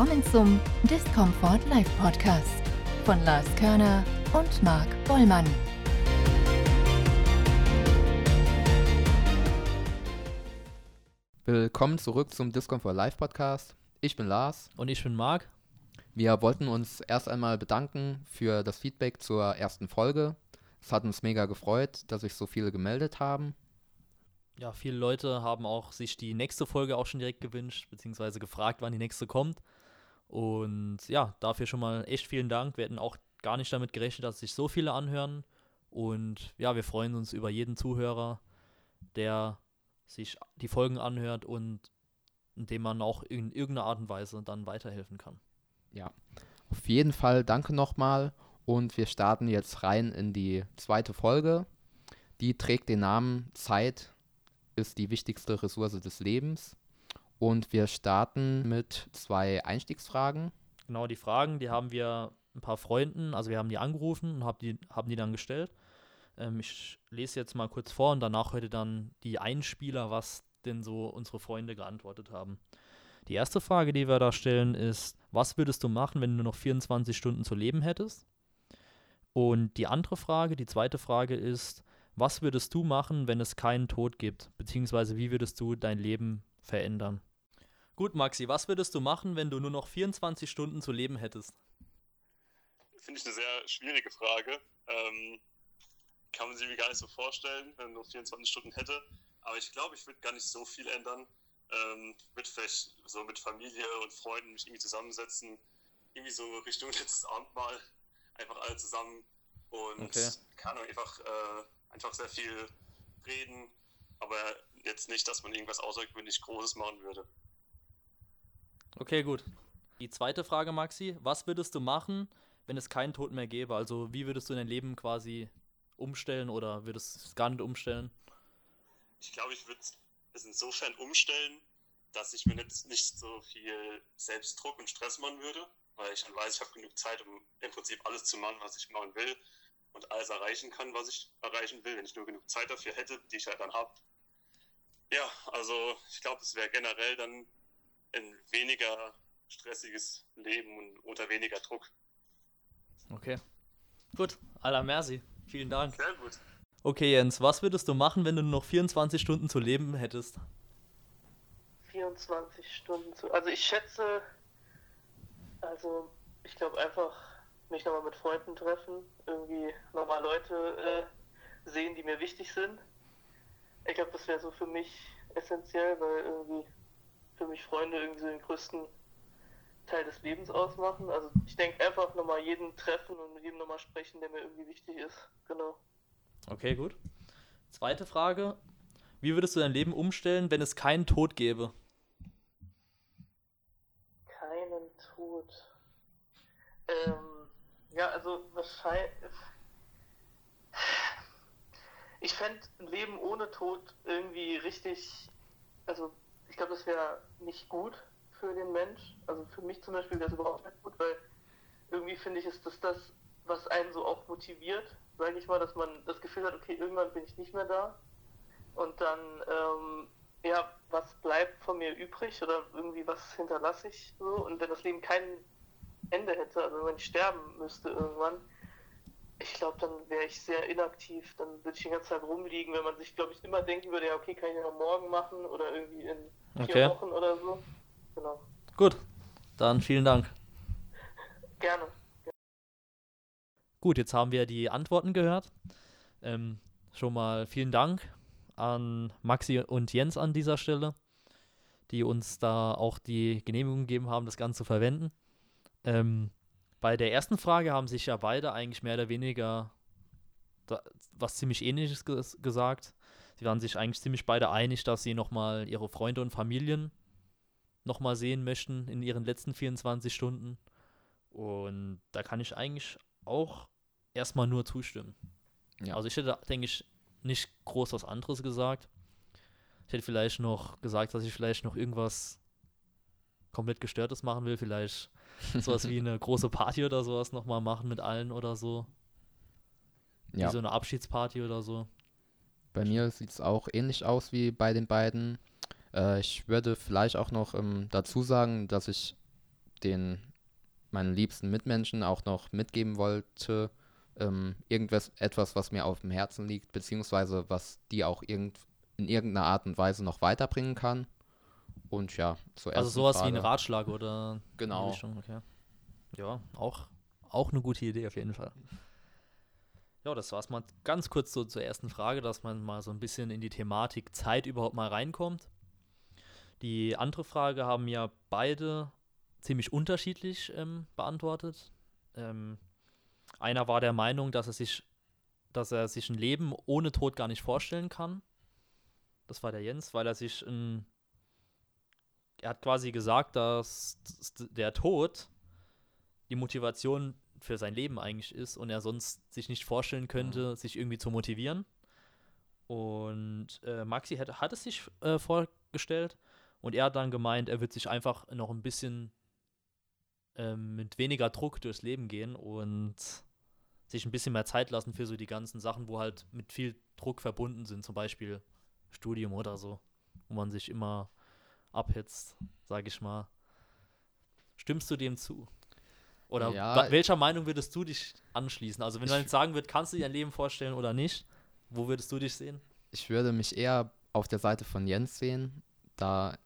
Willkommen zum Discomfort Live Podcast von Lars Körner und Marc Bollmann. Willkommen zurück zum Discomfort Live Podcast. Ich bin Lars. Und ich bin Marc. Wir wollten uns erst einmal bedanken für das Feedback zur ersten Folge. Es hat uns mega gefreut, dass sich so viele gemeldet haben. Ja, viele Leute haben auch sich die nächste Folge auch schon direkt gewünscht, beziehungsweise gefragt, wann die nächste kommt. Und ja, dafür schon mal echt vielen Dank. Wir hätten auch gar nicht damit gerechnet, dass sich so viele anhören. Und ja, wir freuen uns über jeden Zuhörer, der sich die Folgen anhört und indem man auch in irgendeiner Art und Weise dann weiterhelfen kann. Ja, auf jeden Fall danke nochmal und wir starten jetzt rein in die zweite Folge. Die trägt den Namen Zeit ist die wichtigste Ressource des Lebens. Und wir starten mit zwei Einstiegsfragen. Genau, die Fragen, die haben wir ein paar Freunden, also wir haben die angerufen und hab die, haben die dann gestellt. Ähm, ich lese jetzt mal kurz vor und danach heute dann die Einspieler, was denn so unsere Freunde geantwortet haben. Die erste Frage, die wir da stellen, ist, was würdest du machen, wenn du noch 24 Stunden zu leben hättest? Und die andere Frage, die zweite Frage ist, was würdest du machen, wenn es keinen Tod gibt? Beziehungsweise wie würdest du dein Leben verändern? Gut, Maxi, was würdest du machen, wenn du nur noch 24 Stunden zu leben hättest? Finde ich eine sehr schwierige Frage. Ähm, kann man sich mir gar nicht so vorstellen, wenn man nur 24 Stunden hätte. Aber ich glaube, ich würde gar nicht so viel ändern. Ähm, würde vielleicht so mit Familie und Freunden mich irgendwie zusammensetzen. Irgendwie so Richtung letztes Abendmahl. Einfach alle zusammen. Und okay. kann einfach äh, einfach sehr viel reden, aber jetzt nicht, dass man irgendwas außergewöhnlich Großes machen würde. Okay, gut. Die zweite Frage, Maxi, was würdest du machen, wenn es keinen Tod mehr gäbe? Also wie würdest du dein Leben quasi umstellen oder würdest du es gar nicht umstellen? Ich glaube, ich würde es insofern umstellen, dass ich mir nicht, nicht so viel Selbstdruck und Stress machen würde, weil ich dann weiß, ich habe genug Zeit, um im Prinzip alles zu machen, was ich machen will und alles erreichen kann, was ich erreichen will, wenn ich nur genug Zeit dafür hätte, die ich halt dann habe. Ja, also ich glaube, es wäre generell dann ein weniger stressiges Leben und unter weniger Druck. Okay. Gut, aller Merci. Vielen Dank. Sehr gut. Okay, Jens, was würdest du machen, wenn du nur noch 24 Stunden zu leben hättest? 24 Stunden zu. Also ich schätze, also ich glaube einfach mich nochmal mit Freunden treffen, irgendwie nochmal Leute äh, sehen, die mir wichtig sind. Ich glaube, das wäre so für mich essentiell, weil irgendwie für mich Freunde irgendwie so den größten Teil des Lebens ausmachen. Also ich denke einfach nochmal jeden treffen und mit jedem nochmal sprechen, der mir irgendwie wichtig ist. Genau. Okay, gut. Zweite Frage. Wie würdest du dein Leben umstellen, wenn es keinen Tod gäbe? Keinen Tod. Ähm, ja, also wahrscheinlich. Ich fände ein Leben ohne Tod irgendwie richtig. Also, ich glaube, das wäre nicht gut für den Mensch. Also, für mich zum Beispiel wäre es überhaupt nicht gut, weil irgendwie finde ich, ist das das, was einen so auch motiviert, sage ich mal, dass man das Gefühl hat, okay, irgendwann bin ich nicht mehr da. Und dann, ähm, ja, was bleibt von mir übrig oder irgendwie was hinterlasse ich so. Und wenn das Leben keinen Ende hätte, also wenn ich sterben müsste irgendwann, ich glaube, dann wäre ich sehr inaktiv. Dann würde ich die ganze Zeit rumliegen, wenn man sich, glaube ich, immer denken würde, ja, okay, kann ich ja noch morgen machen oder irgendwie in vier okay. Wochen oder so. Genau. Gut, dann vielen Dank. Gerne. Gut, jetzt haben wir die Antworten gehört. Ähm, schon mal vielen Dank an Maxi und Jens an dieser Stelle, die uns da auch die Genehmigung gegeben haben, das Ganze zu verwenden. Ähm, bei der ersten Frage haben sich ja beide eigentlich mehr oder weniger da, was ziemlich ähnliches ges gesagt. Sie waren sich eigentlich ziemlich beide einig, dass sie nochmal ihre Freunde und Familien nochmal sehen möchten in ihren letzten 24 Stunden. Und da kann ich eigentlich auch erstmal nur zustimmen. Ja. Also ich hätte, denke ich, nicht groß was anderes gesagt. Ich hätte vielleicht noch gesagt, dass ich vielleicht noch irgendwas komplett Gestörtes machen will. Vielleicht sowas wie eine große Party oder sowas nochmal machen mit allen oder so. Ja. Wie so eine Abschiedsparty oder so. Bei mir sieht es auch ähnlich aus wie bei den beiden. Äh, ich würde vielleicht auch noch ähm, dazu sagen, dass ich den meinen liebsten Mitmenschen auch noch mitgeben wollte, ähm, irgendwas, etwas, was mir auf dem Herzen liegt, beziehungsweise was die auch irgend, in irgendeiner Art und Weise noch weiterbringen kann. Und ja, zur Also sowas Frage. wie ein Ratschlag oder genau. Okay. Ja, auch, auch eine gute Idee auf jeden Fall. Ja, das war's mal ganz kurz so zur ersten Frage, dass man mal so ein bisschen in die Thematik Zeit überhaupt mal reinkommt. Die andere Frage haben ja beide ziemlich unterschiedlich ähm, beantwortet. Ähm, einer war der Meinung, dass er sich, dass er sich ein Leben ohne Tod gar nicht vorstellen kann. Das war der Jens, weil er sich ein, er hat quasi gesagt, dass der Tod die Motivation für sein Leben eigentlich ist und er sonst sich nicht vorstellen könnte, mhm. sich irgendwie zu motivieren. Und äh, Maxi hat, hat es sich äh, vorgestellt und er hat dann gemeint, er wird sich einfach noch ein bisschen ähm, mit weniger Druck durchs Leben gehen und sich ein bisschen mehr Zeit lassen für so die ganzen Sachen, wo halt mit viel Druck verbunden sind, zum Beispiel Studium oder so, wo man sich immer abhetzt, sag ich mal. Stimmst du dem zu? Oder ja, welcher Meinung würdest du dich anschließen? Also wenn man jetzt sagen würde, kannst du dir ein Leben vorstellen oder nicht, wo würdest du dich sehen? Ich würde mich eher auf der Seite von Jens sehen, da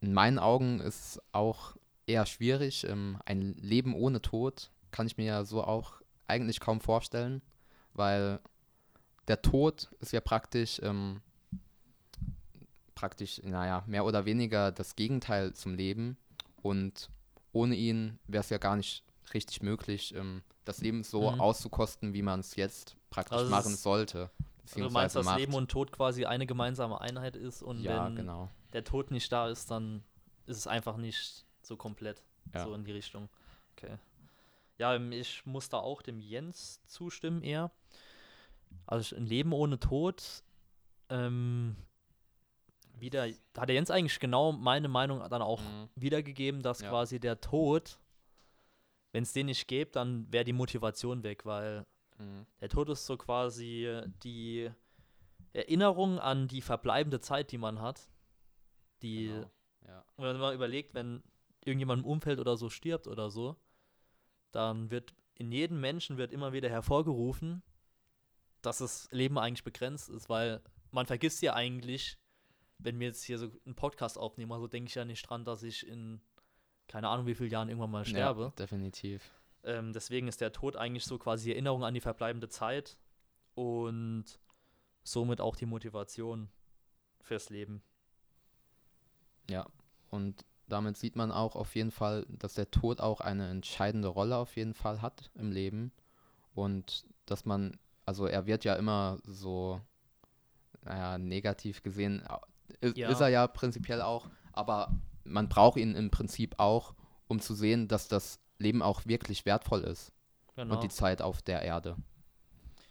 in meinen Augen ist auch eher schwierig. Ähm, ein Leben ohne Tod kann ich mir ja so auch eigentlich kaum vorstellen, weil der Tod ist ja praktisch, ähm, praktisch, naja, mehr oder weniger das Gegenteil zum Leben und ohne ihn wäre es ja gar nicht richtig möglich, ähm, das Leben so mhm. auszukosten, wie man es jetzt praktisch also machen sollte. Also du meinst, dass macht. Leben und Tod quasi eine gemeinsame Einheit ist und ja, wenn genau. der Tod nicht da ist, dann ist es einfach nicht so komplett ja. so in die Richtung. Okay. Ja, ähm, ich muss da auch dem Jens zustimmen eher. Also ein Leben ohne Tod, ähm, wieder, hat der Jens eigentlich genau meine Meinung dann auch mhm. wiedergegeben, dass ja. quasi der Tod wenn es den nicht gäbe, dann wäre die Motivation weg, weil mhm. der Tod ist so quasi die Erinnerung an die verbleibende Zeit, die man hat. Die, genau. ja. Wenn man überlegt, wenn irgendjemand im Umfeld oder so stirbt oder so, dann wird in jedem Menschen wird immer wieder hervorgerufen, dass das Leben eigentlich begrenzt ist, weil man vergisst ja eigentlich, wenn wir jetzt hier so einen Podcast aufnehmen, also denke ich ja nicht dran, dass ich in keine Ahnung, wie viele Jahren irgendwann mal sterbe. Ja, definitiv. Ähm, deswegen ist der Tod eigentlich so quasi die Erinnerung an die verbleibende Zeit und somit auch die Motivation fürs Leben. Ja, und damit sieht man auch auf jeden Fall, dass der Tod auch eine entscheidende Rolle auf jeden Fall hat im Leben und dass man, also er wird ja immer so, naja, negativ gesehen, ist, ja. ist er ja prinzipiell auch, aber man braucht ihn im Prinzip auch, um zu sehen, dass das Leben auch wirklich wertvoll ist. Genau. Und die Zeit auf der Erde.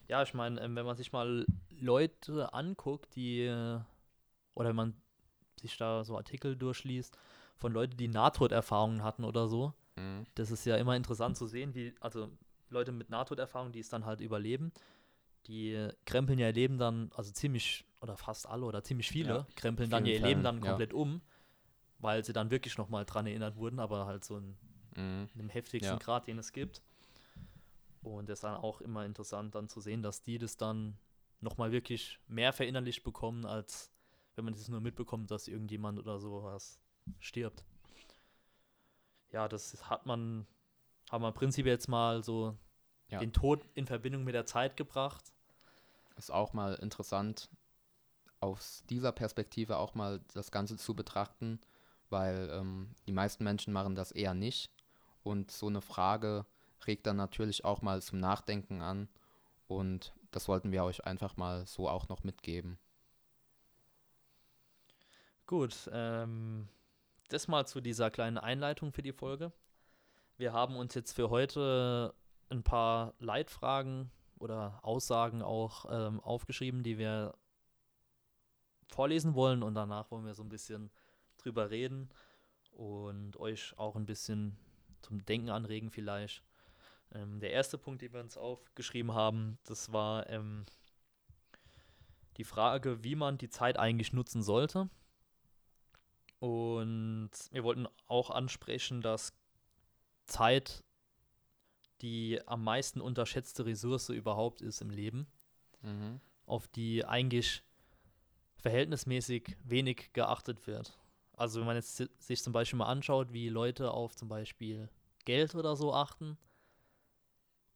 Ja, ich meine, ähm, wenn man sich mal Leute anguckt, die, oder wenn man sich da so Artikel durchliest, von Leuten, die Nahtoderfahrungen hatten oder so, mhm. das ist ja immer interessant zu sehen, wie, also Leute mit Nahtoderfahrungen, die es dann halt überleben, die krempeln ja ihr Leben dann, also ziemlich, oder fast alle oder ziemlich viele, ja, krempeln dann ihr Fällen, Leben dann komplett ja. um weil sie dann wirklich nochmal dran erinnert wurden, aber halt so in, mhm. in dem heftigsten ja. Grad, den es gibt. Und es ist dann auch immer interessant dann zu sehen, dass die das dann nochmal wirklich mehr verinnerlicht bekommen, als wenn man das nur mitbekommt, dass irgendjemand oder sowas stirbt. Ja, das hat man, haben wir im Prinzip jetzt mal so ja. den Tod in Verbindung mit der Zeit gebracht. Ist auch mal interessant, aus dieser Perspektive auch mal das Ganze zu betrachten, weil ähm, die meisten Menschen machen das eher nicht. Und so eine Frage regt dann natürlich auch mal zum Nachdenken an. Und das wollten wir euch einfach mal so auch noch mitgeben. Gut, ähm, das mal zu dieser kleinen Einleitung für die Folge. Wir haben uns jetzt für heute ein paar Leitfragen oder Aussagen auch ähm, aufgeschrieben, die wir vorlesen wollen und danach wollen wir so ein bisschen drüber reden und euch auch ein bisschen zum Denken anregen vielleicht. Ähm, der erste Punkt, den wir uns aufgeschrieben haben, das war ähm, die Frage, wie man die Zeit eigentlich nutzen sollte. Und wir wollten auch ansprechen, dass Zeit die am meisten unterschätzte Ressource überhaupt ist im Leben, Mhm. auf die eigentlich verhältnismäßig wenig geachtet wird. Also wenn man jetzt si- sich zum Beispiel mal anschaut, wie Leute auf zum Beispiel Geld oder so achten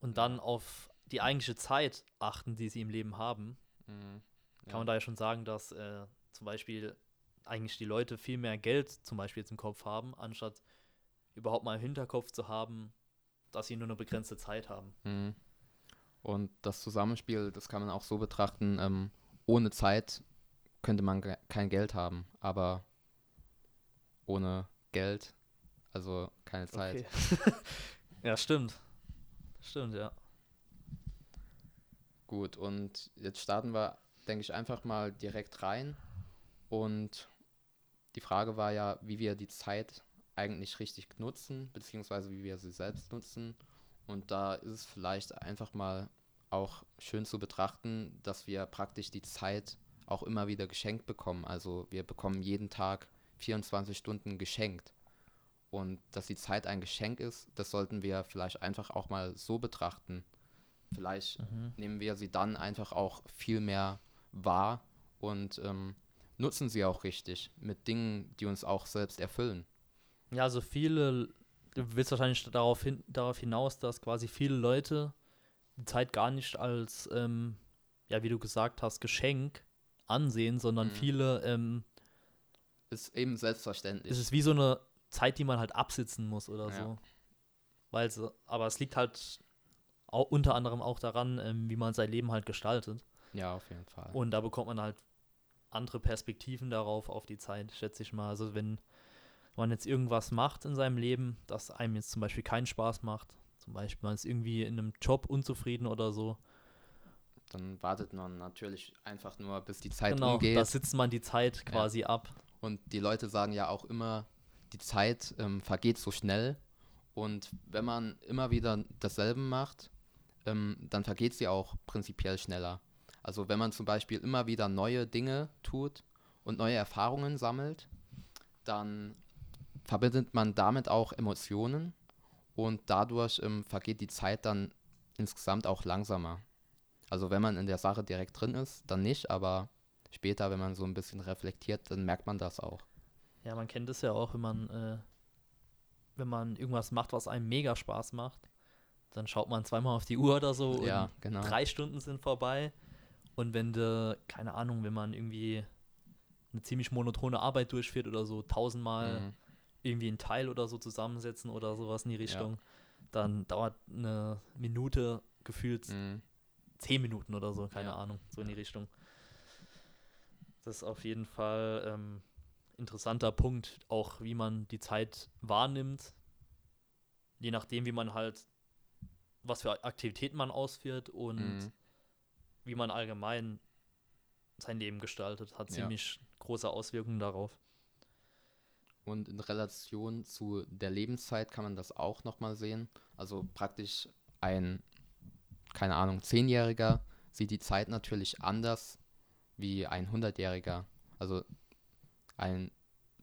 und dann auf die eigentliche Zeit achten, die sie im Leben haben, Mhm. kann Ja. man da ja schon sagen, dass äh, zum Beispiel eigentlich die Leute viel mehr Geld zum Beispiel jetzt im Kopf haben, anstatt überhaupt mal im Hinterkopf zu haben, dass sie nur eine begrenzte Zeit haben. Mhm. Und das Zusammenspiel, das kann man auch so betrachten, ähm, ohne Zeit könnte man ge- kein Geld haben, aber ohne Geld, also keine Zeit. Okay. ja, stimmt. Stimmt, ja. Gut, und jetzt starten wir, denke ich, einfach mal direkt rein. Und die Frage war ja, wie wir die Zeit eigentlich richtig nutzen, beziehungsweise wie wir sie selbst nutzen. Und da ist es vielleicht einfach mal auch schön zu betrachten, dass wir praktisch die Zeit auch immer wieder geschenkt bekommen. Also wir bekommen jeden Tag 24 Stunden geschenkt. Und dass die Zeit ein Geschenk ist, das sollten wir vielleicht einfach auch mal so betrachten. Vielleicht Mhm. nehmen wir sie dann einfach auch viel mehr wahr und ähm, nutzen sie auch richtig mit Dingen, die uns auch selbst erfüllen. Ja, also viele, du willst wahrscheinlich darauf, hin, darauf hinaus, dass quasi viele Leute die Zeit gar nicht als, ähm, ja, wie du gesagt hast, Geschenk ansehen, sondern Mhm. viele, ähm, Ist eben selbstverständlich. es ist wie so eine Zeit, die man halt absitzen muss oder Ja. so. Weil aber es liegt halt auch unter anderem auch daran, ähm, wie man sein Leben halt gestaltet. ja, auf jeden Fall. Und da bekommt man halt andere Perspektiven darauf, auf die Zeit, schätze ich mal. Also wenn man jetzt irgendwas macht in seinem Leben, das einem jetzt zum Beispiel keinen Spaß macht, zum Beispiel man ist irgendwie in einem Job unzufrieden oder so, Dann wartet man natürlich einfach nur, bis die Zeit genau, umgeht. da sitzt man die Zeit quasi ab. Und die Leute sagen ja auch immer, die Zeit ähm, vergeht so schnell. Und wenn man immer wieder dasselbe macht, ähm, dann vergeht sie auch prinzipiell schneller. Also wenn man zum Beispiel immer wieder neue Dinge tut und neue Erfahrungen sammelt, dann verbindet man damit auch Emotionen und dadurch ähm, vergeht die Zeit dann insgesamt auch langsamer. Also wenn man in der Sache direkt drin ist, dann nicht, aber später, wenn man so ein bisschen reflektiert, dann merkt man das auch. Ja, man kennt es ja auch, wenn man, äh, wenn man irgendwas macht, was einem mega Spaß macht, dann schaut man zweimal auf die Uhr oder so und Ja, genau. drei Stunden sind vorbei. Und wenn du, keine Ahnung, wenn man irgendwie eine ziemlich monotone Arbeit durchführt oder so, tausendmal Mhm. Irgendwie einen Teil oder so zusammensetzen oder sowas in die Richtung, dann dauert eine Minute gefühlt Mhm. zehn Minuten oder so, keine Ja. Ahnung, so in die Richtung. Das ist auf jeden Fall ähm, interessanter Punkt, auch wie man die Zeit wahrnimmt, je nachdem, wie man halt, was für Aktivitäten man ausführt und Mhm. wie man allgemein sein Leben gestaltet, hat Ja. ziemlich große Auswirkungen darauf. Und in Relation zu der Lebenszeit kann man das auch nochmal sehen. Also praktisch ein, keine Ahnung, Zehnjähriger sieht die Zeit natürlich anders wie ein Hundertjähriger. Also ein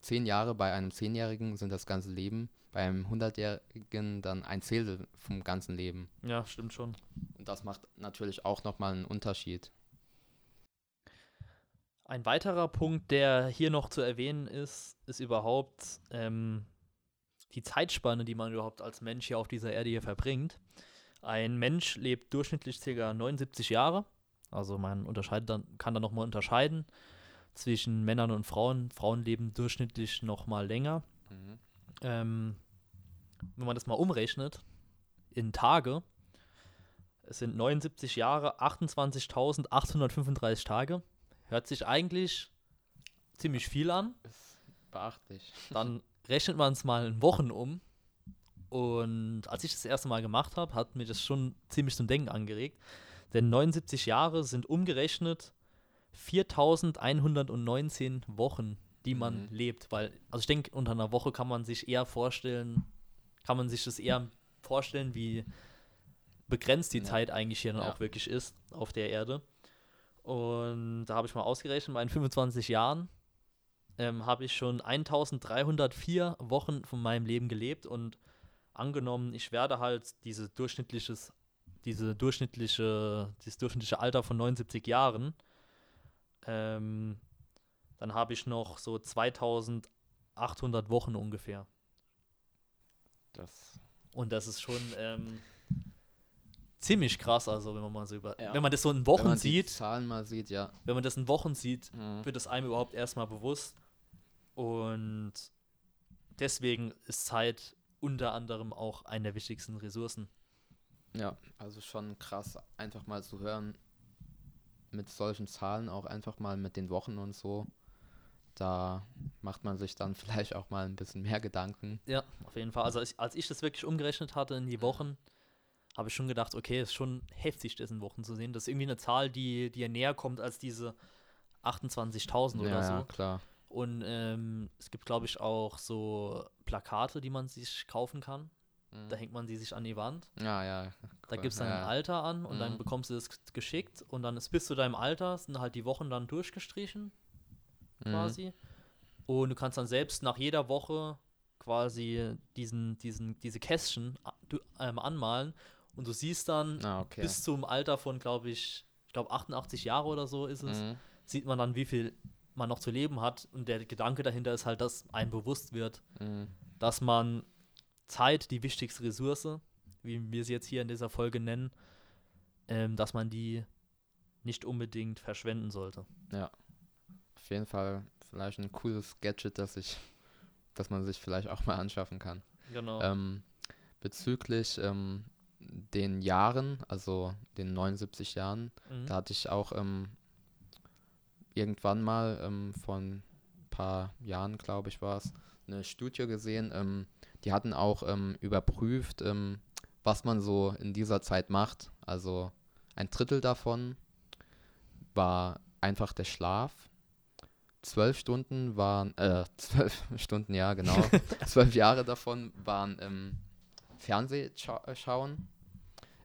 zehn Jahre bei einem Zehnjährigen sind das ganze Leben, bei einem Hundertjährigen dann ein Zehntel vom ganzen Leben. Ja, stimmt schon. Und das macht natürlich auch nochmal einen Unterschied. Ein weiterer Punkt, der hier noch zu erwähnen ist, ist überhaupt ähm, die Zeitspanne, die man überhaupt als Mensch hier auf dieser Erde hier verbringt. Ein Mensch lebt durchschnittlich ca. 79 Jahre. Also man unterscheidet dann, kann dann nochmal unterscheiden zwischen Männern und Frauen. Frauen leben durchschnittlich nochmal länger. Mhm. Ähm, wenn man das mal umrechnet in Tage, es sind 79 Jahre, 28.835 Tage. Hört sich eigentlich ziemlich viel an. Ist beachtlich. Dann rechnet man es mal in Wochen um. Und als ich das erste Mal gemacht habe, hat mir das schon ziemlich zum Denken angeregt. Denn 79 Jahre sind umgerechnet 4119 Wochen, die man Mhm. lebt. Weil, also ich denke, unter einer Woche kann man sich eher vorstellen, kann man sich das eher vorstellen, wie begrenzt die Ja. Zeit eigentlich hier dann Ja. auch wirklich ist auf der Erde. Und da habe ich mal ausgerechnet, bei 25 Jahren ähm, habe ich schon 1304 Wochen von meinem Leben gelebt und angenommen, ich werde halt diese durchschnittliches, diese durchschnittliche, dieses durchschnittliche Alter von 79 Jahren, ähm, dann habe ich noch so 2800 Wochen ungefähr. Das, Und das ist schon ähm, ziemlich krass, also wenn man mal so über, Ja. wenn man das so in wenn Wochen man die sieht, Zahlen mal sieht, ja. wenn man das in Wochen sieht, Mhm. wird es einem überhaupt erstmal bewusst. Und deswegen ist Zeit unter anderem auch eine der wichtigsten Ressourcen. Ja, also schon krass, einfach mal zu hören, mit solchen Zahlen auch einfach mal mit den Wochen und so. Da macht man sich dann vielleicht auch mal ein bisschen mehr Gedanken. Ja, auf jeden Fall. Also als, als ich das wirklich umgerechnet hatte in die Wochen, habe ich schon gedacht, okay, ist schon heftig, das in Wochen zu sehen. Das ist irgendwie eine Zahl, die dir näher kommt als diese 28.000 oder ja, so. ja, klar. Und ähm, es gibt, glaube ich, auch so Plakate, die man sich kaufen kann. Mhm. Da hängt man die sich an die Wand. Ja, ja. Da cool, gibst du dann ja. ein Alter an und dann Mhm. bekommst du das geschickt und dann ist bis zu deinem Alter sind halt die Wochen dann durchgestrichen Mhm. quasi. Und du kannst dann selbst nach jeder Woche quasi diesen, diesen, diese Kästchen ähm, anmalen und du siehst dann Ah, okay. bis zum Alter von, glaube ich, ich glaube 88 Jahre oder so ist es, Mhm. sieht man dann, wie viel man noch zu leben hat. Und der Gedanke dahinter ist halt, dass einem bewusst wird, Mhm. dass man Zeit, die wichtigste Ressource, wie wir sie jetzt hier in dieser Folge nennen, ähm, dass man die nicht unbedingt verschwenden sollte. Auf jeden Fall vielleicht ein cooles Gadget, das ich, das man sich vielleicht auch mal anschaffen kann. Genau. Ähm, bezüglich ähm, den Jahren, also den 79 Jahren, Mhm. da hatte ich auch ähm, irgendwann mal ähm, vor ein paar Jahren, glaube ich, war es, eine Studie gesehen. Ähm, die hatten auch ähm, überprüft, ähm, was man so in dieser Zeit macht. Also ein Drittel davon war einfach der Schlaf. Zwölf Stunden waren, äh, zwölf Stunden, ja, genau. zwölf Jahre davon waren ähm, Fernsehschauen.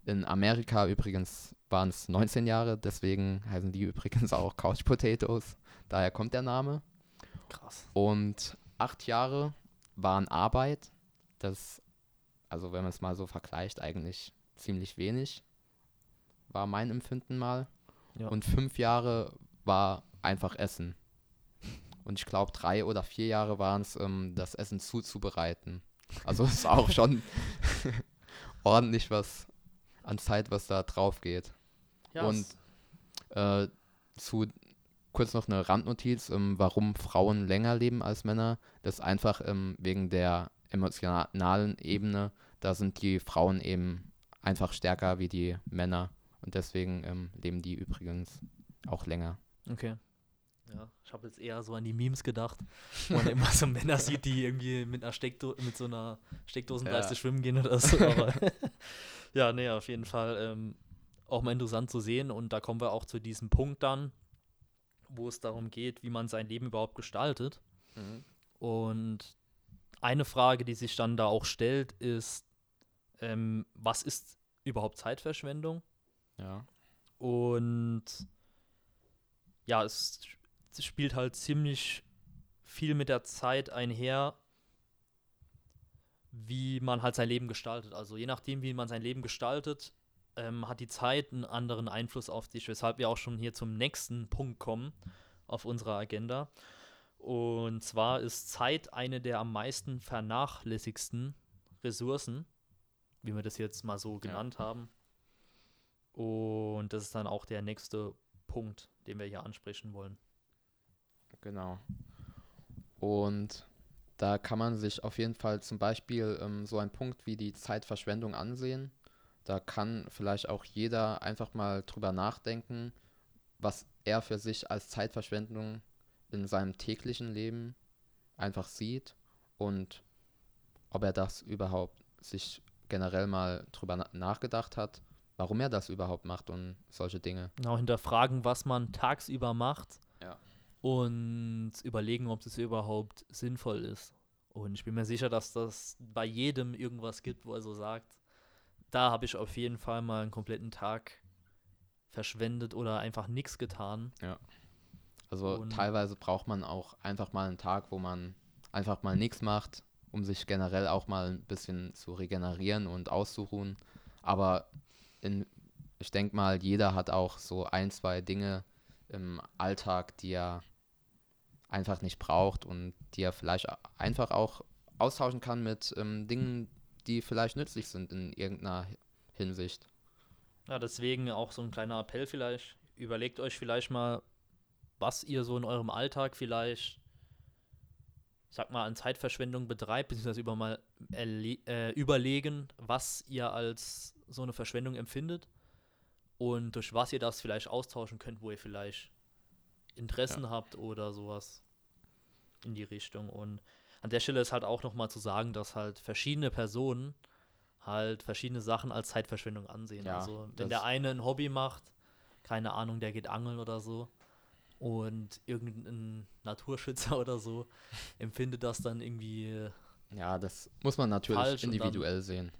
In Amerika übrigens waren es 19 Jahre, deswegen heißen die übrigens auch Couch Potatoes. Daher kommt der Name. Krass. Und acht Jahre waren Arbeit. Das, also wenn man es mal so vergleicht, eigentlich ziemlich wenig. War mein Empfinden mal. Ja. Und fünf Jahre war einfach Essen. Und ich glaube, drei oder vier Jahre waren es, ähm, das Essen zuzubereiten. Also es ist auch schon ordentlich was an Zeit, was da drauf geht. Ja, Und äh, zu kurz noch eine Randnotiz, ähm, warum Frauen länger leben als Männer. Das ist einfach ähm, wegen der emotionalen Ebene. Da sind die Frauen eben einfach stärker wie die Männer. Und deswegen ähm, leben die übrigens auch länger. okay. Ja, ich habe jetzt eher so an die Memes gedacht, wo man immer so Männer sieht, die irgendwie mit einer Steckdo mit so einer Steckdosenleiste Ja. schwimmen gehen oder so. Aber ja, nee, auf jeden Fall ähm, auch mal interessant zu sehen. Und da kommen wir auch zu diesem Punkt dann, wo es darum geht, wie man sein Leben überhaupt gestaltet. Und eine Frage, die sich dann da auch stellt, ist, ähm, was ist überhaupt Zeitverschwendung? Ja. Und ja, es, es spielt halt ziemlich viel mit der Zeit einher, wie man halt sein Leben gestaltet. Also je nachdem, wie man sein Leben gestaltet, ähm, hat die Zeit einen anderen Einfluss auf dich, weshalb wir auch schon hier zum nächsten Punkt kommen auf unserer Agenda. Und zwar ist Zeit eine der am meisten vernachlässigsten Ressourcen, wie wir das jetzt mal so genannt haben. Und das ist dann auch der nächste Punkt, den wir hier ansprechen wollen. Genau. Und da kann man sich auf jeden Fall zum Beispiel ähm, so einen Punkt wie die Zeitverschwendung ansehen. Da kann vielleicht auch jeder einfach mal drüber nachdenken, was er für sich als Zeitverschwendung in seinem täglichen Leben einfach sieht und ob er das überhaupt sich generell mal drüber na nachgedacht hat, warum er das überhaupt macht und solche Dinge. Genau, hinterfragen, was man tagsüber macht. Ja. Und überlegen, ob das überhaupt sinnvoll ist. Und ich bin mir sicher, dass das bei jedem irgendwas gibt, wo er so sagt, da habe ich auf jeden Fall mal einen kompletten Tag verschwendet oder einfach nichts getan. Also Und- teilweise braucht man auch einfach mal einen Tag, wo man einfach mal nichts macht um sich generell auch mal ein bisschen zu regenerieren und auszuruhen. Aber in, ich denke mal, jeder hat auch so ein, zwei Dinge im Alltag, die er einfach nicht braucht und die er vielleicht einfach auch austauschen kann mit ähm, Dingen, die vielleicht nützlich sind in irgendeiner Hinsicht. Ja, deswegen auch so ein kleiner Appell vielleicht. Überlegt euch vielleicht mal, was ihr so in eurem Alltag vielleicht, sag mal, an Zeitverschwendung betreibt, beziehungsweise über mal äh, überlegen, was ihr als so eine Verschwendung empfindet und durch was ihr das vielleicht austauschen könnt, wo ihr vielleicht Interessen ja. habt oder sowas in die Richtung. Und an der Stelle ist halt auch nochmal zu sagen, dass halt verschiedene Personen halt verschiedene Sachen als Zeitverschwendung ansehen. Ja, also wenn der eine ein Hobby macht, keine Ahnung, der geht angeln oder so und irgendein Naturschützer oder so empfindet das dann irgendwie ja, das muss man natürlich individuell sehen.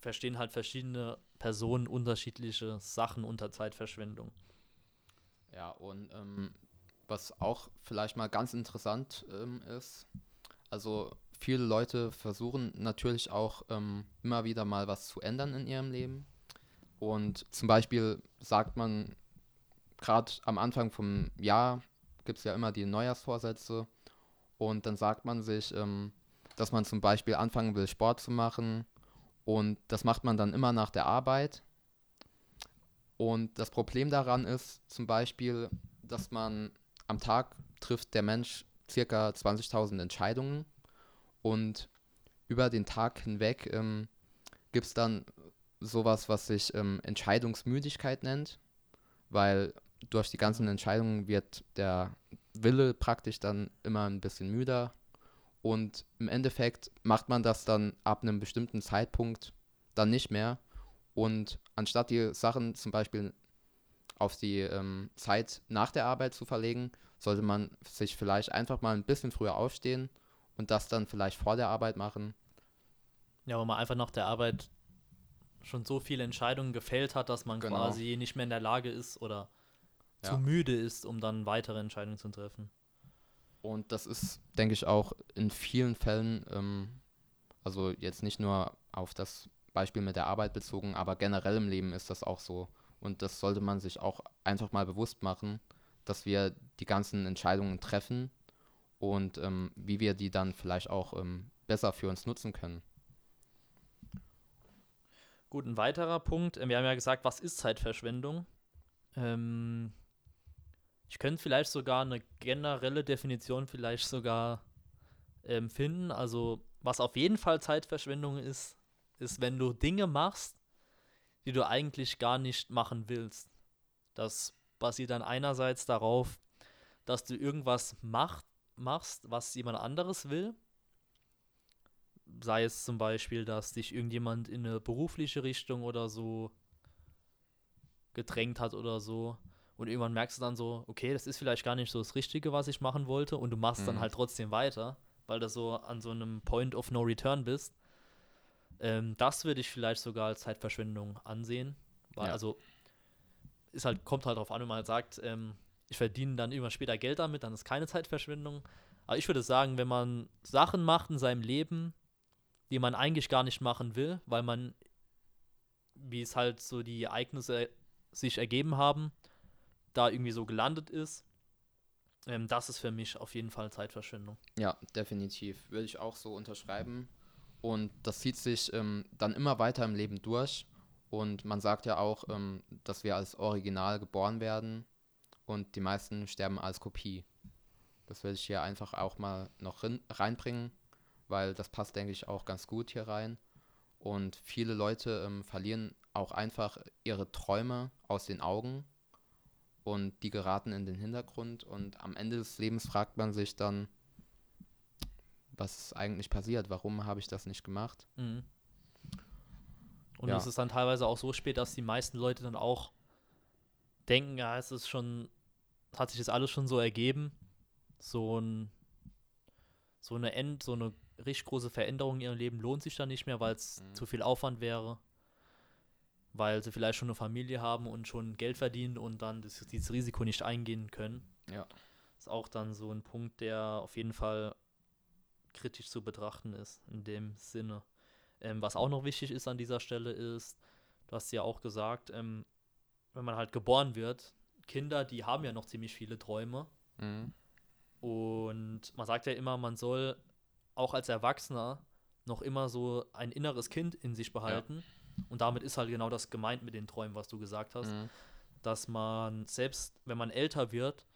Verstehen halt verschiedene Personen unterschiedliche Sachen unter Zeitverschwendung. Ja, und ähm, was auch vielleicht mal ganz interessant ähm, ist, also viele Leute versuchen natürlich auch ähm, immer wieder mal was zu ändern in ihrem Leben. Und zum Beispiel sagt man, gerade am Anfang vom Jahr gibt es ja immer die Neujahrsvorsätze. Und dann sagt man sich, ähm, dass man zum Beispiel anfangen will, Sport zu machen. Und das macht man dann immer nach der Arbeit. Und das Problem daran ist zum Beispiel, dass man am Tag trifft der Mensch circa 20.000 Entscheidungen und über den Tag hinweg ähm, gibt es dann sowas, was sich ähm, Entscheidungsmüdigkeit nennt, weil durch die ganzen Entscheidungen wird der Wille praktisch dann immer ein bisschen müder und im Endeffekt macht man das dann ab einem bestimmten Zeitpunkt dann nicht mehr und anstatt die Sachen zum Beispiel auf die ähm, Zeit nach der Arbeit zu verlegen, sollte man sich vielleicht einfach mal ein bisschen früher aufstehen und das dann vielleicht vor der Arbeit machen. Ja, wo man einfach nach der Arbeit schon so viele Entscheidungen gefällt hat, dass man genau. quasi nicht mehr in der Lage ist oder ja. zu müde ist, um dann weitere Entscheidungen zu treffen. Und das ist, denke ich, auch in vielen Fällen, ähm, also jetzt nicht nur auf das Beispiel mit der Arbeit bezogen, aber generell im Leben ist das auch so. Und das sollte man sich auch einfach mal bewusst machen, dass wir die ganzen Entscheidungen treffen und ähm, wie wir die dann vielleicht auch ähm, besser für uns nutzen können. Gut, ein weiterer Punkt. Wir haben ja gesagt, was ist Zeitverschwendung? Ähm, ich könnte vielleicht sogar eine generelle Definition vielleicht sogar ähm, finden. Also, was auf jeden Fall Zeitverschwendung ist, ist, wenn du Dinge machst, die du eigentlich gar nicht machen willst. Das basiert dann einerseits darauf, dass du irgendwas macht, machst, was jemand anderes will. Sei es zum Beispiel, dass dich irgendjemand in eine berufliche Richtung oder so gedrängt hat oder so. Und irgendwann merkst du dann so, okay, das ist vielleicht gar nicht so das Richtige, was ich machen wollte. Und du machst mhm. dann halt trotzdem weiter, weil du so an so einem Point of No Return bist. Ähm, das würde ich vielleicht sogar als Zeitverschwendung ansehen. Weil, ja. Also, ist halt, kommt halt darauf an, wenn man halt sagt, ähm, ich verdiene dann irgendwann später Geld damit, dann ist keine Zeitverschwendung. Aber ich würde sagen, wenn man Sachen macht in seinem Leben, die man eigentlich gar nicht machen will, weil man, wie es halt so die Ereignisse sich ergeben haben, da irgendwie so gelandet ist, ähm, das ist für mich auf jeden Fall Zeitverschwendung. Ja, definitiv. Würde ich auch so unterschreiben. Und das zieht sich ähm, dann immer weiter im Leben durch. Und man sagt ja auch, ähm, dass wir als Original geboren werden und die meisten sterben als Kopie. Das werde ich hier einfach auch mal noch reinbringen, weil das passt, denke ich, auch ganz gut hier rein. Und viele Leute ähm, verlieren auch einfach ihre Träume aus den Augen und die geraten in den Hintergrund und am Ende des Lebens fragt man sich dann, was ist eigentlich passiert? Warum habe ich das nicht gemacht? Mhm. Und ja. es ist dann teilweise auch so spät, dass die meisten Leute dann auch denken, ja, es ist schon, hat sich das alles schon so ergeben. So ein, so eine End, so eine richtig große Veränderung in ihrem Leben lohnt sich dann nicht mehr, weil es mhm. zu viel Aufwand wäre. Weil sie vielleicht schon eine Familie haben und schon Geld verdienen und dann das, dieses Risiko nicht eingehen können. Ja. Ist auch dann so ein Punkt, der auf jeden Fall kritisch zu betrachten ist, in dem Sinne. Ähm, was auch noch wichtig ist an dieser Stelle ist, du hast ja auch gesagt, ähm, wenn man halt geboren wird, Kinder, die haben ja noch ziemlich viele Träume. Mhm. Und man sagt ja immer, man soll auch als Erwachsener noch immer so ein inneres Kind in sich behalten. Und damit ist halt genau das gemeint mit den Träumen, was du gesagt hast. Mhm. Dass man selbst, wenn man älter wird,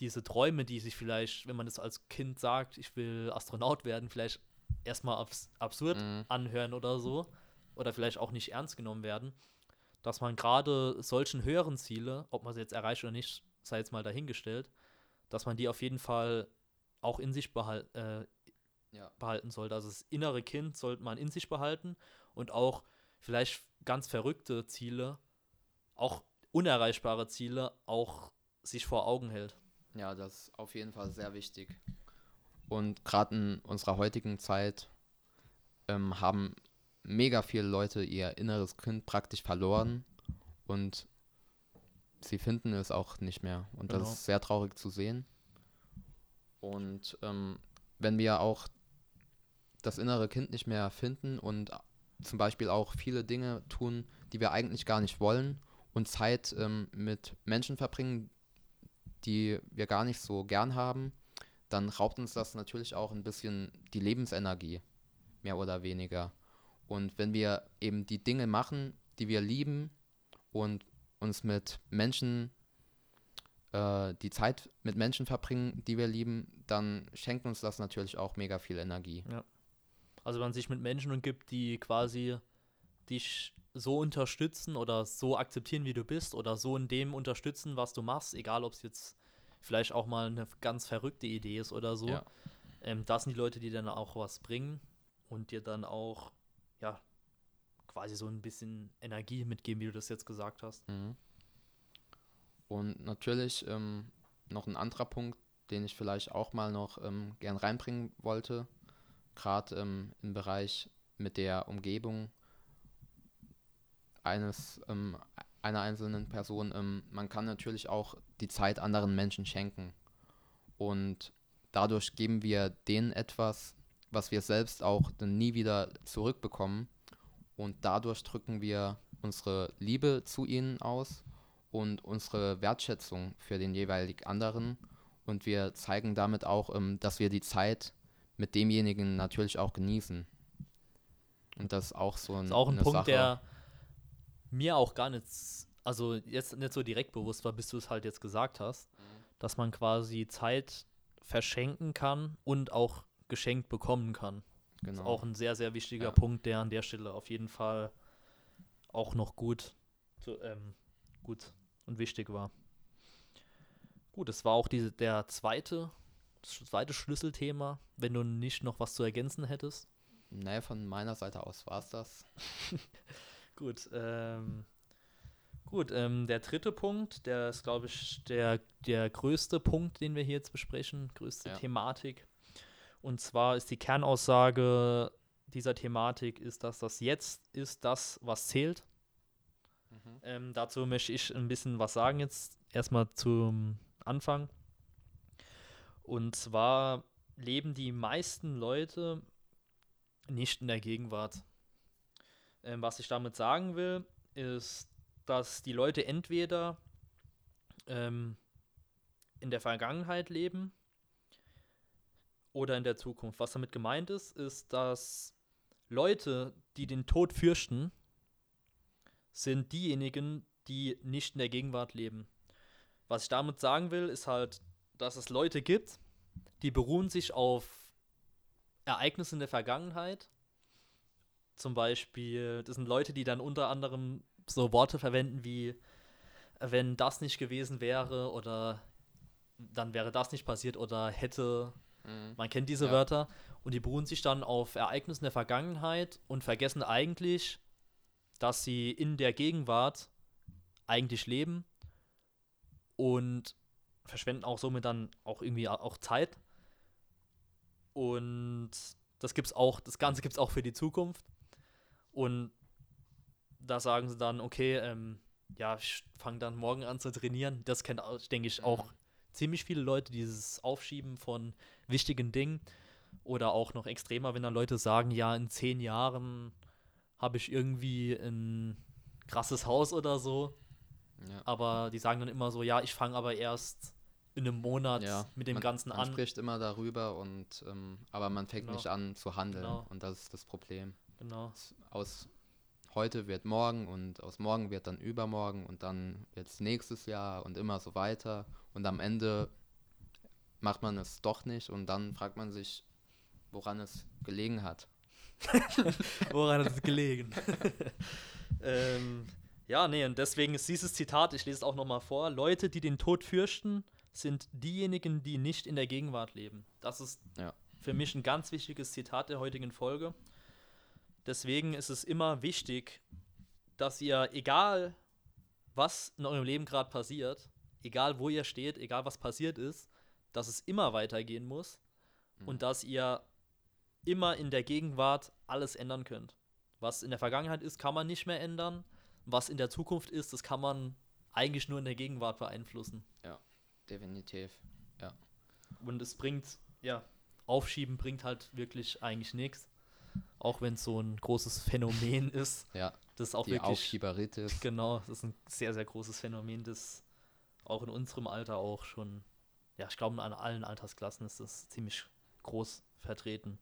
diese Träume, die sich vielleicht, wenn man es als Kind sagt, ich will Astronaut werden, vielleicht erstmal abs absurd Mhm. anhören oder so. Oder vielleicht auch nicht ernst genommen werden. Dass man gerade solchen höheren Ziele, ob man sie jetzt erreicht oder nicht, sei jetzt mal dahingestellt, dass man die auf jeden Fall auch in sich behal äh, Ja. behalten sollte. Also das innere Kind sollte man in sich behalten und auch vielleicht ganz verrückte Ziele, auch unerreichbare Ziele, auch sich vor Augen hält. Ja, das ist auf jeden Fall sehr wichtig. Und gerade in unserer heutigen Zeit ähm, haben mega viele Leute ihr inneres Kind praktisch verloren und sie finden es auch nicht mehr. Und Genau. das ist sehr traurig zu sehen. Und ähm, wenn wir auch das innere Kind nicht mehr finden und zum Beispiel auch viele Dinge tun, die wir eigentlich gar nicht wollen und Zeit ähm, mit Menschen verbringen, die wir gar nicht so gern haben, dann raubt uns das natürlich auch ein bisschen die Lebensenergie, mehr oder weniger. Und wenn wir eben die Dinge machen, die wir lieben und uns mit Menschen, äh, die Zeit mit Menschen verbringen, die wir lieben, dann schenkt uns das natürlich auch mega viel Energie. Also wenn man sich mit Menschen umgibt, die quasi dich so unterstützen oder so akzeptieren, wie du bist oder so in dem unterstützen, was du machst, egal ob es jetzt vielleicht auch mal eine ganz verrückte Idee ist oder so. Ja. Ähm, das sind die Leute, die dann auch was bringen und dir dann auch, ja, quasi so ein bisschen Energie mitgeben, wie du das jetzt gesagt hast. Mhm. Und natürlich ähm, noch ein anderer Punkt, den ich vielleicht auch mal noch ähm, gern reinbringen wollte, gerade ähm, im Bereich mit der Umgebung eines ähm, einer einzelnen Person. Ähm, man kann natürlich auch die Zeit anderen Menschen schenken und dadurch geben wir denen etwas, was wir selbst auch dann nie wieder zurückbekommen und dadurch drücken wir unsere Liebe zu ihnen aus und unsere Wertschätzung für den jeweilig anderen und wir zeigen damit auch, ähm, dass wir die Zeit mit demjenigen natürlich auch genießen. Und das ist auch so ein, Das ist auch ein Punkt, Sache. der mir auch gar nicht, also jetzt nicht so direkt bewusst war, bis du es halt jetzt gesagt hast, dass man quasi Zeit verschenken kann und auch geschenkt bekommen kann. Das genau. ist auch ein sehr, sehr wichtiger Ja. Punkt, der an der Stelle auf jeden Fall auch noch gut, zu, ähm, gut und wichtig war. Gut, es war auch diese, der zweite, das zweite Schlüsselthema, wenn du nicht noch was zu ergänzen hättest. Nee, von meiner Seite aus war es das. Gut, ähm, gut, ähm, der dritte Punkt, der ist, glaube ich, der, der größte Punkt, den wir hier jetzt besprechen, größte Ja. Thematik. Und zwar ist die Kernaussage dieser Thematik, ist, dass das Jetzt ist das, was zählt. Ähm, dazu möchte ich ein bisschen was sagen jetzt erstmal zum Anfang. Und zwar leben die meisten Leute nicht in der Gegenwart. Ähm, was ich damit sagen will, ist, dass die Leute entweder ähm, in der Vergangenheit leben oder in der Zukunft. Was damit gemeint ist, ist, dass Leute, die den Tod fürchten, sind diejenigen, die nicht in der Gegenwart leben. Was ich damit sagen will, ist halt, dass es Leute gibt, die beruhen sich auf Ereignissen der Vergangenheit. Zum Beispiel, das sind Leute, die dann unter anderem so Worte verwenden wie, wenn das nicht gewesen wäre oder dann wäre das nicht passiert oder hätte. Mhm. Man kennt diese Ja. Wörter und die beruhen sich dann auf Ereignissen der Vergangenheit und vergessen eigentlich, dass sie in der Gegenwart eigentlich leben und verschwenden auch somit dann auch irgendwie auch Zeit. Und das gibt's auch, das Ganze gibt es auch für die Zukunft. Und da sagen sie dann, okay, ähm, ja, ich fange dann morgen an zu trainieren. Das kennt, denke ich, auch Mhm. ziemlich viele Leute, dieses Aufschieben von wichtigen Dingen. Oder auch noch extremer, wenn dann Leute sagen, ja, in zehn Jahren habe ich irgendwie ein krasses Haus oder so. Ja. Aber die sagen dann immer so, ja, ich fange aber erst in einem Monat Ja, mit dem man, Ganzen man an. spricht immer darüber und ähm, aber man fängt Genau. nicht an zu handeln Genau. und das ist das Problem. Genau. Aus heute wird morgen und aus morgen wird dann übermorgen und dann jetzt nächstes Jahr und immer so weiter und am Ende macht man es doch nicht und dann fragt man sich, woran es gelegen hat. Woran hat es gelegen? ähm, ja, nee, und deswegen ist dieses Zitat, ich lese es auch nochmal vor: Leute, die den Tod fürchten, sind diejenigen, die nicht in der Gegenwart leben. Das ist Ja. für mich ein ganz wichtiges Zitat der heutigen Folge. Deswegen ist es immer wichtig, dass ihr, egal was in eurem Leben gerade passiert, egal wo ihr steht, egal was passiert ist, dass es immer weitergehen muss und dass ihr immer in der Gegenwart alles ändern könnt. Was in der Vergangenheit ist, kann man nicht mehr ändern. Was in der Zukunft ist, das kann man eigentlich nur in der Gegenwart beeinflussen. Definitiv. Und es bringt, ja, Aufschieben bringt halt wirklich eigentlich nichts. Auch wenn es so ein großes Phänomen ist. Ja, Das ist auch die wirklich. Aufschieberitis. Genau, das ist ein sehr, sehr großes Phänomen, das auch in unserem Alter auch schon, ja, ich glaube, an allen Altersklassen ist das ziemlich groß vertreten.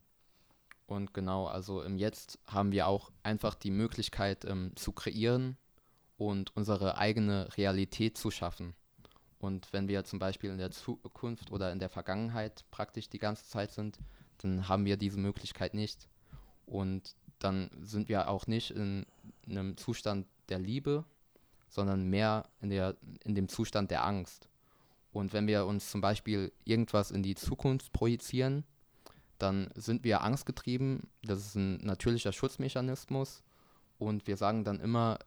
Und genau, also im Jetzt haben wir auch einfach die Möglichkeit ähm, zu kreieren und unsere eigene Realität zu schaffen. Und wenn wir zum Beispiel in der Zukunft oder in der Vergangenheit praktisch die ganze Zeit sind, dann haben wir diese Möglichkeit nicht. Und dann sind wir auch nicht in einem Zustand der Liebe, sondern mehr in, der, in dem Zustand der Angst. Und wenn wir uns zum Beispiel irgendwas in die Zukunft projizieren, dann sind wir angstgetrieben. Das ist ein natürlicher Schutzmechanismus. Und wir sagen dann immer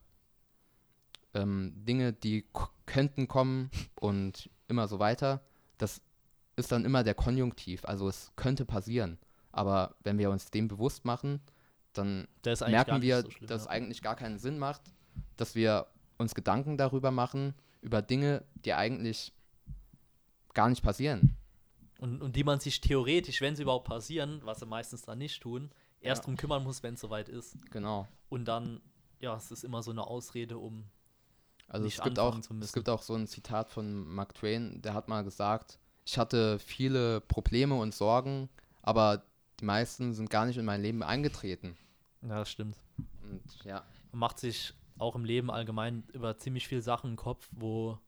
ähm, Dinge, die könnten kommen und immer so weiter. Das ist dann immer der Konjunktiv. Also es könnte passieren. Aber wenn wir uns dem bewusst machen, dann merken wir, so schlimm, dass es ja. eigentlich gar keinen Sinn macht, dass wir uns Gedanken darüber machen, über Dinge, die eigentlich gar nicht passieren. Und, und die man sich theoretisch, wenn sie überhaupt passieren, was sie meistens dann nicht tun, erst Ja. drum kümmern muss, wenn es soweit ist. Genau. Und dann, ja, es ist immer so eine Ausrede, um. Also nicht es gibt, auch, es gibt auch so ein Zitat von Mark Twain, der hat mal gesagt, ich hatte viele Probleme und Sorgen, aber die meisten sind gar nicht in mein Leben eingetreten. Ja, das stimmt. Und ja, Man macht sich auch im Leben allgemein über ziemlich viele Sachen im Kopf, wo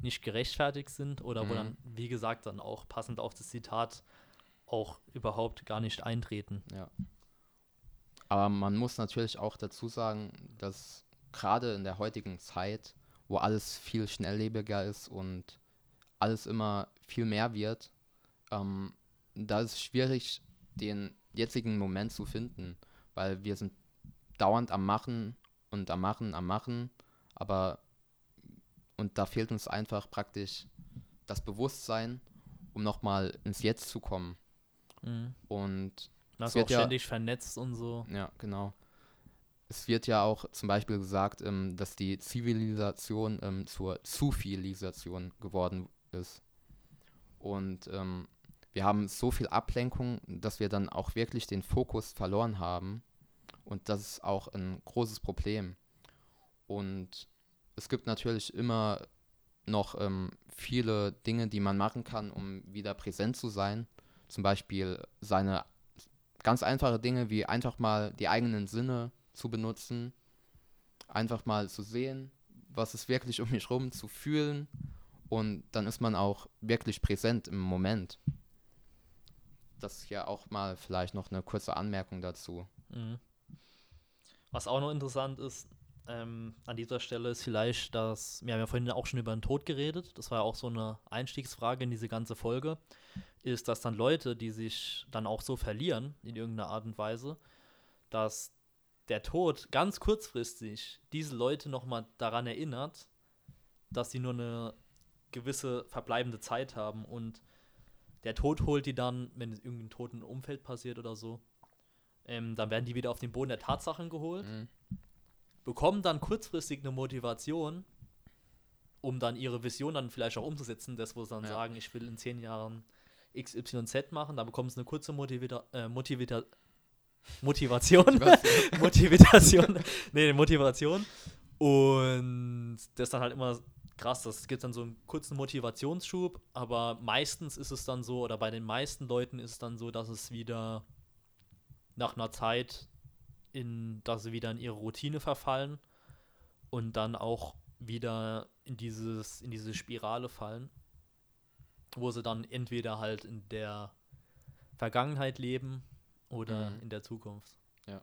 nicht gerechtfertigt sind oder wo Mhm. dann, wie gesagt, dann auch passend auf das Zitat auch überhaupt gar nicht eintreten. ja. Aber man muss natürlich auch dazu sagen, dass gerade in der heutigen Zeit, wo alles viel schnelllebiger ist und alles immer viel mehr wird, ähm, da ist es schwierig, den jetzigen Moment zu finden, weil wir sind dauernd am Machen und am Machen, am Machen, aber und da fehlt uns einfach praktisch das Bewusstsein, um nochmal ins Jetzt zu kommen. Mhm. Und Das wird auch ja- ständig vernetzt und so. ja, genau. Es wird ja auch zum Beispiel gesagt, ähm, dass die Zivilisation ähm, zur Zufilisation geworden ist. Und ähm, wir haben so viel Ablenkung, dass wir dann auch wirklich den Fokus verloren haben. Und das ist auch ein großes Problem. Und es gibt natürlich immer noch ähm, viele Dinge, die man machen kann, um wieder präsent zu sein. Zum Beispiel seine ganz einfache Dinge wie einfach mal die eigenen Sinne zu benutzen, einfach mal zu sehen, was ist wirklich um mich rum, zu fühlen und dann ist man auch wirklich präsent im Moment. Das ist hier auch mal vielleicht noch eine kurze Anmerkung dazu. Mhm. Was auch noch interessant ist, ähm, an dieser Stelle ist vielleicht, dass, wir haben ja vorhin auch schon über den Tod geredet, das war ja auch so eine Einstiegsfrage in diese ganze Folge, ist, dass dann Leute, die sich dann auch so verlieren, in irgendeiner Art und Weise, dass der Tod ganz kurzfristig diese Leute nochmal daran erinnert, dass sie nur eine gewisse verbleibende Zeit haben und der Tod holt die dann, wenn irgendein toten Umfeld passiert oder so, ähm, dann werden die wieder auf den Boden der Tatsachen geholt, Mhm. bekommen dann kurzfristig eine Motivation, um dann ihre Vision dann vielleicht auch umzusetzen, das wo sie dann Ja. sagen, ich will in zehn Jahren XYZ machen, da bekommst du eine kurze Motivita äh, Motivita Motivation. Motivation. Motivation. nee, Motivation. Und das ist dann halt immer krass. Das gibt dann so einen kurzen Motivationsschub, aber meistens ist es dann so, oder bei den meisten Leuten ist es dann so, dass es wieder nach einer Zeit in, dass sie wieder in ihre Routine verfallen und dann auch wieder in dieses, in diese Spirale fallen, wo sie dann entweder halt in der Vergangenheit leben oder Mhm. in der Zukunft. Ja.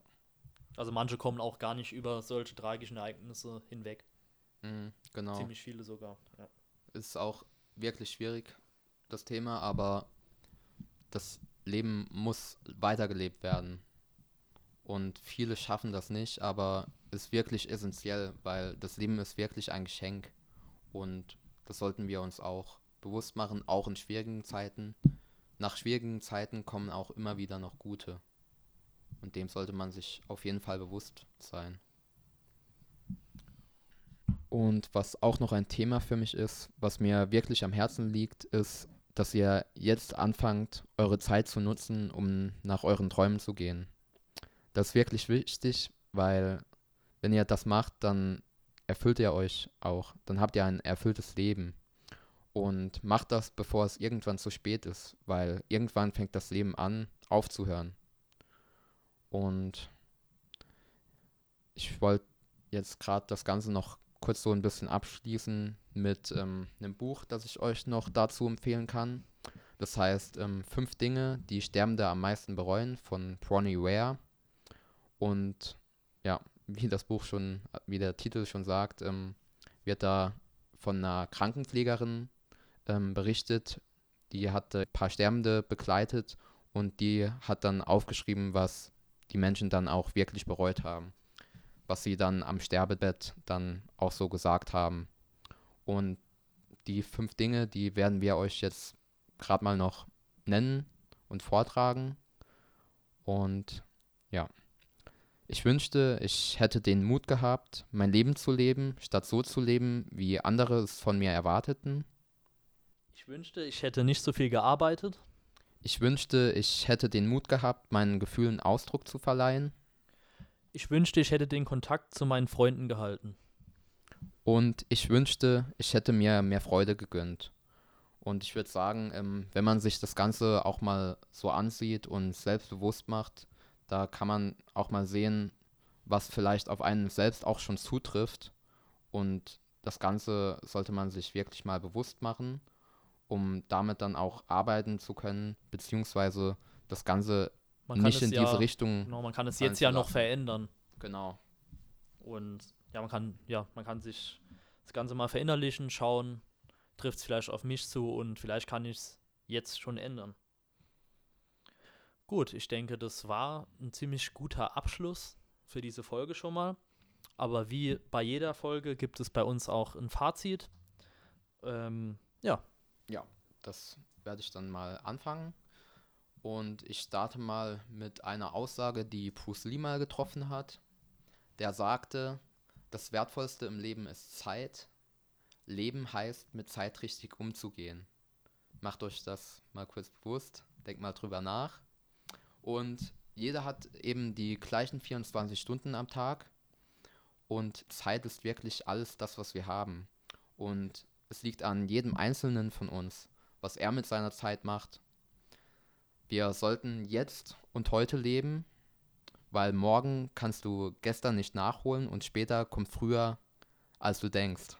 Also manche kommen auch gar nicht über solche tragischen Ereignisse hinweg. Mhm, genau. Ziemlich viele sogar. Ja. Ist auch wirklich schwierig, das Thema, aber das Leben muss weitergelebt werden. Und viele schaffen das nicht, aber ist wirklich essentiell, weil das Leben ist wirklich ein Geschenk. Und das sollten wir uns auch bewusst machen, auch in schwierigen Zeiten. Nach schwierigen Zeiten kommen auch immer wieder noch gute. Und dem sollte man sich auf jeden Fall bewusst sein. Und was auch noch ein Thema für mich ist, was mir wirklich am Herzen liegt, ist, dass ihr jetzt anfangt, eure Zeit zu nutzen, um nach euren Träumen zu gehen. Das ist wirklich wichtig, weil wenn ihr das macht, dann erfüllt ihr euch auch. Dann habt ihr ein erfülltes Leben. Und macht das, bevor es irgendwann zu spät ist, weil irgendwann fängt das Leben an, aufzuhören. Und ich wollte jetzt gerade das Ganze noch kurz so ein bisschen abschließen mit ähm, einem Buch, das ich euch noch dazu empfehlen kann. Das heißt ähm, Fünf Dinge, die Sterbende am meisten bereuen von Bronnie Ware. Und ja, wie das Buch schon, wie der Titel schon sagt, ähm, wird da von einer Krankenpflegerin ähm, berichtet. Die hatte ein paar Sterbende begleitet und die hat dann aufgeschrieben, was die Menschen dann auch wirklich bereut haben was sie dann am Sterbebett dann auch so gesagt haben. Und die fünf Dinge, die werden wir euch jetzt gerade mal noch nennen und vortragen. Und ja, ich wünschte, ich hätte den Mut gehabt, mein Leben zu leben, statt so zu leben, wie andere es von mir erwarteten. Ich wünschte, ich hätte nicht so viel gearbeitet. Ich wünschte, ich hätte den Mut gehabt, meinen Gefühlen Ausdruck zu verleihen. Ich wünschte, ich hätte den Kontakt zu meinen Freunden gehalten. Und ich wünschte, ich hätte mir mehr Freude gegönnt. Und ich würde sagen, ähm, wenn man sich das Ganze auch mal so ansieht und selbstbewusst macht, da kann man auch mal sehen, was vielleicht auf einen selbst auch schon zutrifft. Und das Ganze sollte man sich wirklich mal bewusst machen, um damit dann auch arbeiten zu können, beziehungsweise das Ganze Man kann nicht es in ja, diese Richtung. Genau, man kann es jetzt ja noch verändern. Genau. Und ja, man kann, ja, man kann sich das Ganze mal verinnerlichen, schauen, trifft es vielleicht auf mich zu und vielleicht kann ich es jetzt schon ändern. Gut, ich denke, das war ein ziemlich guter Abschluss für diese Folge schon mal. Aber wie bei jeder Folge gibt es bei uns auch ein Fazit. Ähm, ja, Das werde ich dann mal anfangen. Und ich starte mal mit einer Aussage, die Bruce Lee mal getroffen hat. Der sagte, das Wertvollste im Leben ist Zeit. Leben heißt, mit Zeit richtig umzugehen. Macht euch das mal kurz bewusst, denkt mal drüber nach. Und jeder hat eben die gleichen 24 Stunden am Tag. Und Zeit ist wirklich alles das, was wir haben. Und es liegt an jedem Einzelnen von uns, was er mit seiner Zeit macht. Wir sollten jetzt und heute leben, weil morgen kannst du gestern nicht nachholen und später kommt früher, als du denkst.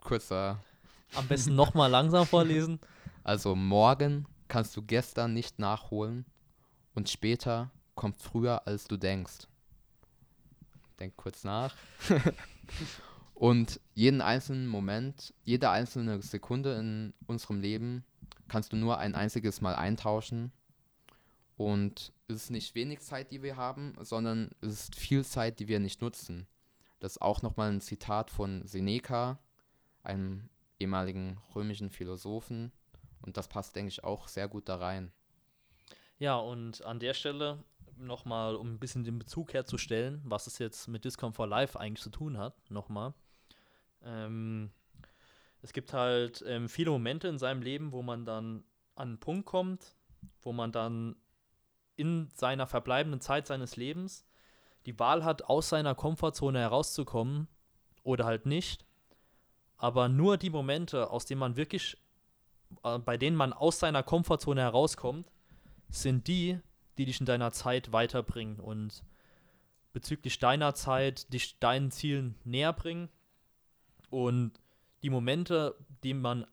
Kurzer, am besten nochmal langsam vorlesen. also morgen kannst du gestern nicht nachholen und später kommt früher, als du denkst. Denk kurz nach. und jeden einzelnen Moment, jede einzelne Sekunde in unserem Leben kannst du nur ein einziges Mal eintauschen. Und es ist nicht wenig Zeit, die wir haben, sondern es ist viel Zeit, die wir nicht nutzen. Das ist auch nochmal ein Zitat von Seneca, einem ehemaligen römischen Philosophen. Und das passt, denke ich, auch sehr gut da rein. Ja, und an der Stelle nochmal, um ein bisschen den Bezug herzustellen, was es jetzt mit Discom for Life eigentlich zu tun hat, nochmal. Ähm, es gibt halt ähm, viele Momente in seinem Leben, wo man dann an einen Punkt kommt, wo man dann in seiner verbleibenden Zeit seines Lebens die Wahl hat, aus seiner Komfortzone herauszukommen oder halt nicht. Aber nur die Momente, aus denen man wirklich, äh, bei denen man aus seiner Komfortzone herauskommt, sind die, die dich in deiner Zeit weiterbringen und bezüglich deiner Zeit dich deinen Zielen näher bringen. Und die Momente, die man,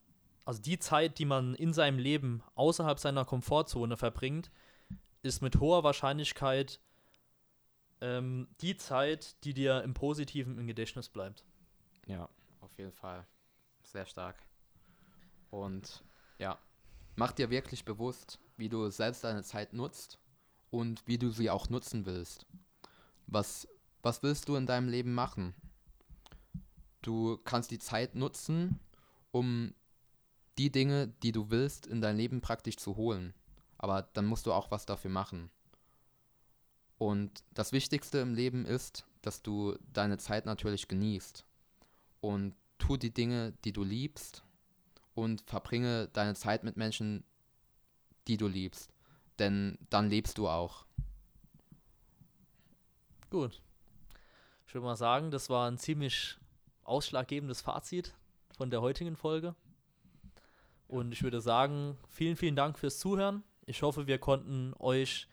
also die Zeit, die man in seinem Leben außerhalb seiner Komfortzone verbringt, ist mit hoher Wahrscheinlichkeit ähm, die Zeit, die dir im Positiven im Gedächtnis bleibt. Ja, auf jeden Fall. Sehr stark. Und ja, mach dir wirklich bewusst, wie du selbst deine Zeit nutzt und wie du sie auch nutzen willst. Was, was willst du in deinem Leben machen? Du kannst die Zeit nutzen, um die Dinge, die du willst, in dein Leben praktisch zu holen. Aber dann musst du auch was dafür machen. Und das Wichtigste im Leben ist, dass du deine Zeit natürlich genießt. Und tu die Dinge, die du liebst und verbringe deine Zeit mit Menschen, die du liebst. Denn dann lebst du auch. Gut. Ich würde mal sagen, das war ein ziemlich ausschlaggebendes Fazit von der heutigen Folge. Und ich würde sagen, vielen, vielen Dank fürs Zuhören. Ich hoffe, wir konnten euch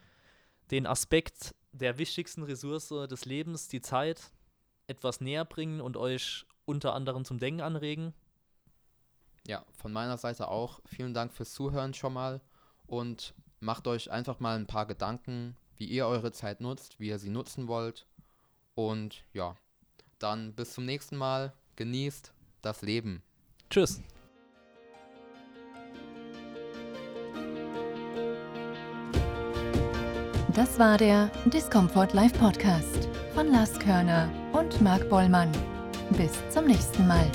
den Aspekt der wichtigsten Ressource des Lebens, die Zeit, etwas näher bringen und euch unter anderem zum Denken anregen. Ja, von meiner Seite auch. Vielen Dank fürs Zuhören schon mal und macht euch einfach mal ein paar Gedanken, wie ihr eure Zeit nutzt, wie ihr sie nutzen wollt. Und ja, dann bis zum nächsten Mal. Genießt das Leben. Tschüss. Das war der Discomfort Live Podcast von Lars Körner und Marc Bollmann. Bis zum nächsten Mal.